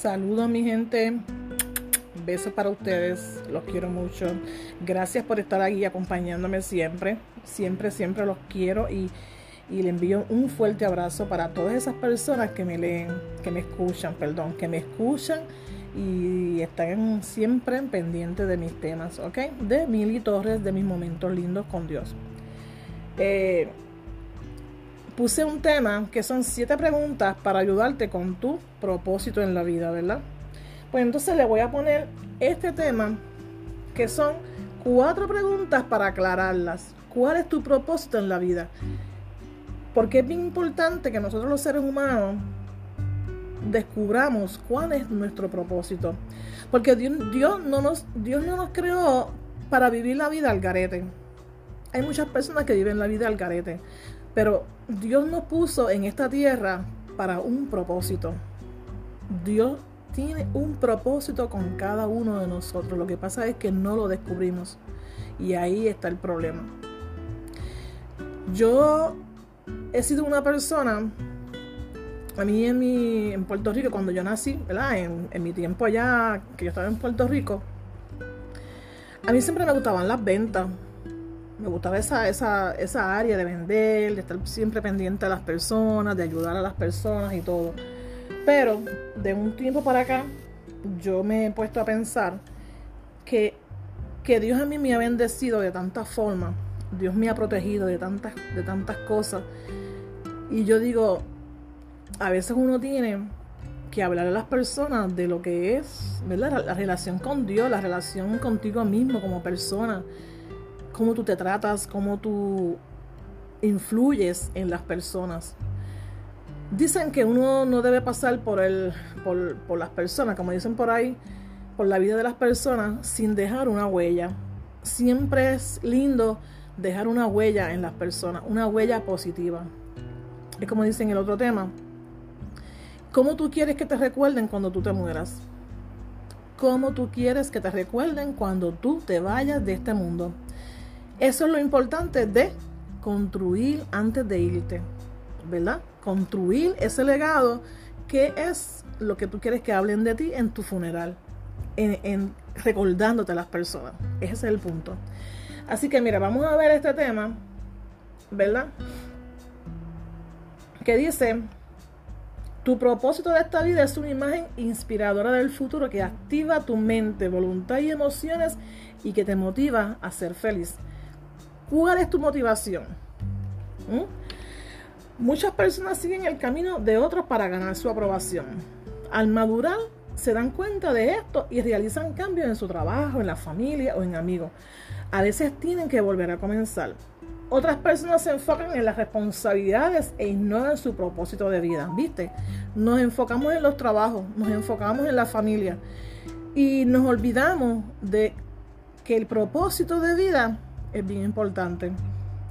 Saludos mi gente. Besos para ustedes. Los quiero mucho. Gracias por estar aquí acompañándome siempre. Siempre, siempre los quiero y, y le envío un fuerte abrazo para todas esas personas que me leen, que me escuchan, perdón, que me escuchan y están siempre pendientes de mis temas, ¿ok? De Mili Torres, de mis momentos lindos con Dios. Eh, puse un tema que son siete preguntas para ayudarte con tu propósito en la vida, ¿verdad? Pues entonces le voy a poner este tema que son cuatro preguntas para aclararlas. ¿Cuál es tu propósito en la vida? Porque es bien importante que nosotros los seres humanos descubramos cuál es nuestro propósito. Porque Dios, no, nos, Dios no nos creó para vivir la vida al garete. Hay muchas personas que viven la vida al garete. Pero Dios nos puso en esta tierra para un propósito. Dios tiene un propósito con cada uno de nosotros. Lo que pasa es que no lo descubrimos. Y ahí está el problema. Yo he sido una persona, a mí en, mi, en Puerto Rico, cuando yo nací, ¿verdad? En, en mi tiempo allá, que yo estaba en Puerto Rico, a mí siempre me gustaban las ventas me gustaba esa, esa, esa área de vender, de estar siempre pendiente a las personas, de ayudar a las personas y todo. Pero de un tiempo para acá, yo me he puesto a pensar que, que Dios a mí me ha bendecido de tantas formas, Dios me ha protegido de tantas, de tantas cosas. Y yo digo, a veces uno tiene que hablar a las personas de lo que es, ¿verdad? la relación con Dios, la relación contigo mismo como persona cómo tú te tratas, cómo tú influyes en las personas. Dicen que uno no debe pasar por, el, por, las personas, como dicen por ahí, por la vida de las personas sin dejar una huella. Siempre es lindo dejar una huella en las personas, una huella positiva. Es como dicen en el otro tema. ¿Cómo tú quieres que te recuerden cuando tú te mueras? ¿Cómo tú quieres que te recuerden cuando tú te vayas de este mundo? Eso es lo importante de construir antes de irte, ¿verdad? Construir ese legado que es lo que tú quieres que hablen de ti en tu funeral, recordándote a las personas. Ese es el punto. Así que mira, vamos a ver este tema, ¿verdad? Que dice, tu propósito de esta vida es una imagen inspiradora del futuro que activa tu mente, voluntad y emociones y que te motiva a ser feliz. ¿Cuál es tu motivación? ¿Mm? Muchas personas siguen el camino de otros para ganar su aprobación. Al madurar, se dan cuenta de esto y realizan cambios en su trabajo, en la familia o en amigos. A veces tienen que volver a comenzar. Otras personas se enfocan en las responsabilidades e ignoran su propósito de vida. ¿Viste? Nos enfocamos en los trabajos, nos enfocamos en la familia y nos olvidamos de que el propósito de vida es bien importante.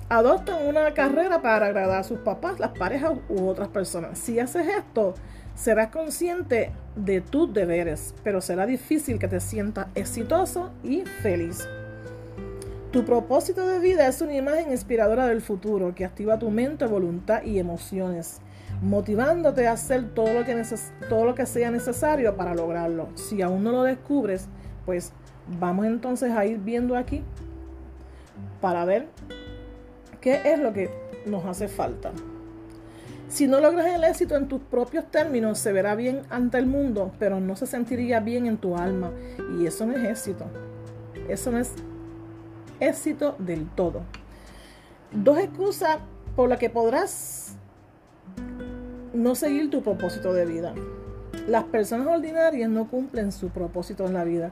Adoptan una carrera para agradar a sus papás, las parejas u otras personas. Si haces esto, serás consciente de tus deberes, pero será difícil que te sientas exitoso y feliz. Tu propósito de vida es una imagen inspiradora del futuro que activa tu mente, voluntad y emociones, motivándote a hacer todo lo que, todo lo que sea necesario para lograrlo. Si aún no lo descubres, pues vamos entonces a ir viendo aquí para ver qué es lo que nos hace falta. Si no logras el éxito en tus propios términos, se verá bien ante el mundo, pero no se sentiría bien en tu alma. Y eso no es éxito. Eso no es éxito del todo. Dos excusas por las que podrás no seguir tu propósito de vida. Las personas ordinarias no cumplen su propósito en la vida.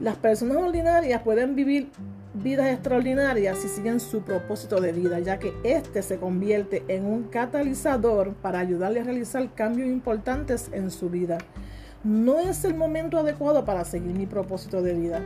Las personas ordinarias pueden vivir vidas extraordinarias si siguen su propósito de vida, ya que éste se convierte en un catalizador para ayudarle a realizar cambios importantes en su vida. No es el momento adecuado para seguir mi propósito de vida.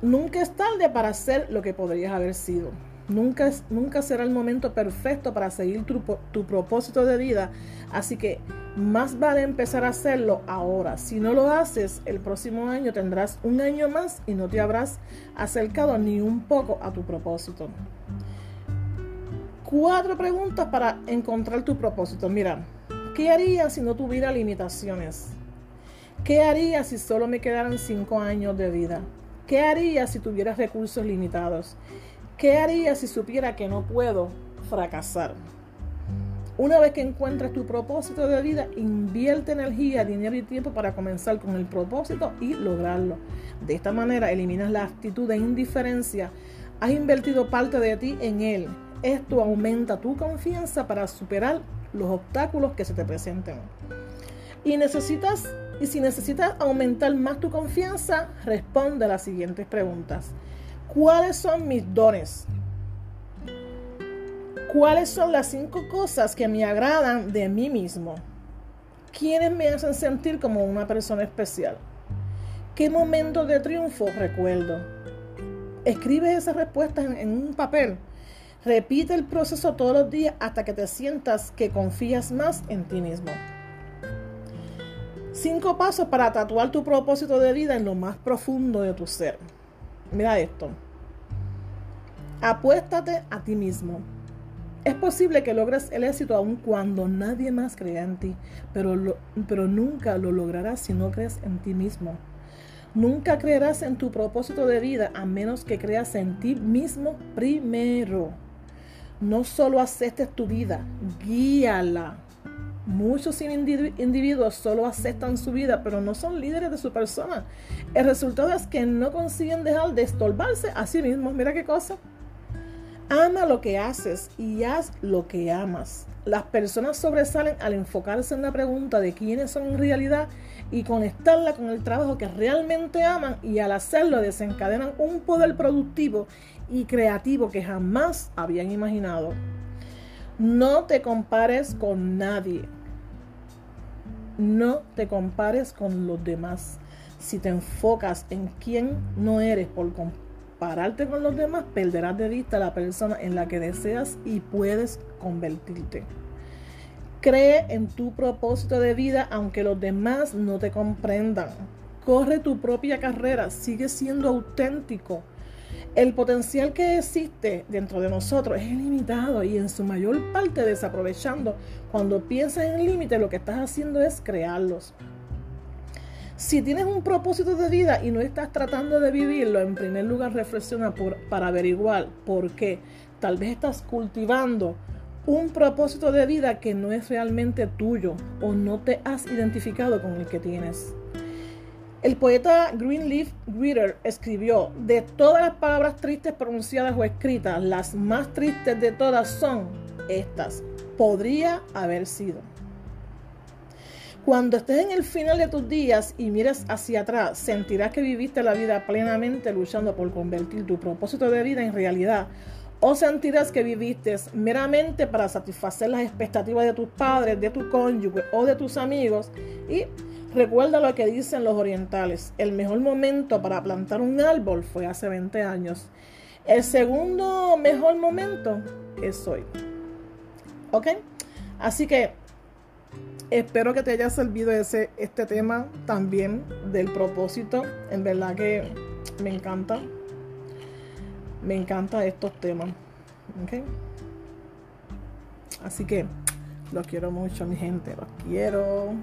Nunca es tarde para hacer lo que podrías haber sido. Nunca, nunca será el momento perfecto para seguir tu, propósito de vida. Así que más vale empezar a hacerlo ahora. Si no lo haces, el próximo año tendrás un año más y no te habrás acercado ni un poco a tu propósito. Cuatro preguntas para encontrar tu propósito. Mira, ¿Qué haría si no tuviera limitaciones? ¿Qué haría si solo me quedaran cinco años de vida? ¿Qué haría si tuviera recursos limitados? ¿Qué haría si supiera que no puedo fracasar? Una vez que encuentres tu propósito de vida, invierte energía, dinero y tiempo para comenzar con el propósito y lograrlo. De esta manera eliminas la actitud de indiferencia. Has invertido parte de ti en él. Esto aumenta tu confianza para superar los obstáculos que se te presenten. Y necesitas y si necesitas aumentar más tu confianza, responde a las siguientes preguntas. ¿Cuáles son mis dones? ¿Cuáles son las cinco cosas que me agradan de mí mismo? ¿Quiénes me hacen sentir como una persona especial? ¿Qué momento de triunfo recuerdo? Escribe esas respuestas en, en, un papel. Repite el proceso todos los días hasta que te sientas que confías más en ti mismo. Cinco pasos para tatuar tu propósito de vida en lo más profundo de tu ser. Mira esto. Apuéstate a ti mismo. Es posible que logres el éxito aun cuando nadie más crea en ti, pero, pero nunca lo lograrás si no crees en ti mismo. Nunca creerás en tu propósito de vida a menos que creas en ti mismo primero. No solo aceptes tu vida, guíala. Muchos individuos solo aceptan su vida, pero no son líderes de su persona. El resultado es que no consiguen dejar de estorbarse a sí mismos. Mira qué cosa. Ama lo que haces y haz lo que amas. Las personas sobresalen al enfocarse en la pregunta de quiénes son en realidad y conectarla con el trabajo que realmente aman y al hacerlo desencadenan un poder productivo y creativo que jamás habían imaginado. No te compares con nadie. No te compares con los demás. Si te enfocas en quién no eres por completo, pararte con los demás, perderás de vista la persona en la que deseas y puedes convertirte. Cree en tu propósito de vida aunque los demás no te comprendan. Corre tu propia carrera, sigue siendo auténtico. El potencial que existe dentro de nosotros es ilimitado y en su mayor parte desaprovechando. Cuando piensas en el límite, lo que estás haciendo es crearlos. Si tienes un propósito de vida y no estás tratando de vivirlo, en primer lugar reflexiona por, para averiguar por qué. Tal vez estás cultivando un propósito de vida que no es realmente tuyo o no te has identificado con el que tienes. El poeta Greenleaf Reader escribió, de todas las palabras tristes pronunciadas o escritas, las más tristes de todas son estas. Podría haber sido. Cuando estés en el final de tus días y mires hacia atrás, sentirás que viviste la vida plenamente luchando por convertir tu propósito de vida en realidad. O sentirás que viviste meramente para satisfacer las expectativas de tus padres, de tu cónyuge o de tus amigos. Y recuerda lo que dicen los orientales. El mejor momento para plantar un árbol fue hace 20 años. El segundo mejor momento es hoy. ¿Ok? Así que Espero que te haya servido ese, este tema también del propósito. En verdad que me encanta. Me encantan estos temas. Así que los quiero mucho, mi gente. Los quiero.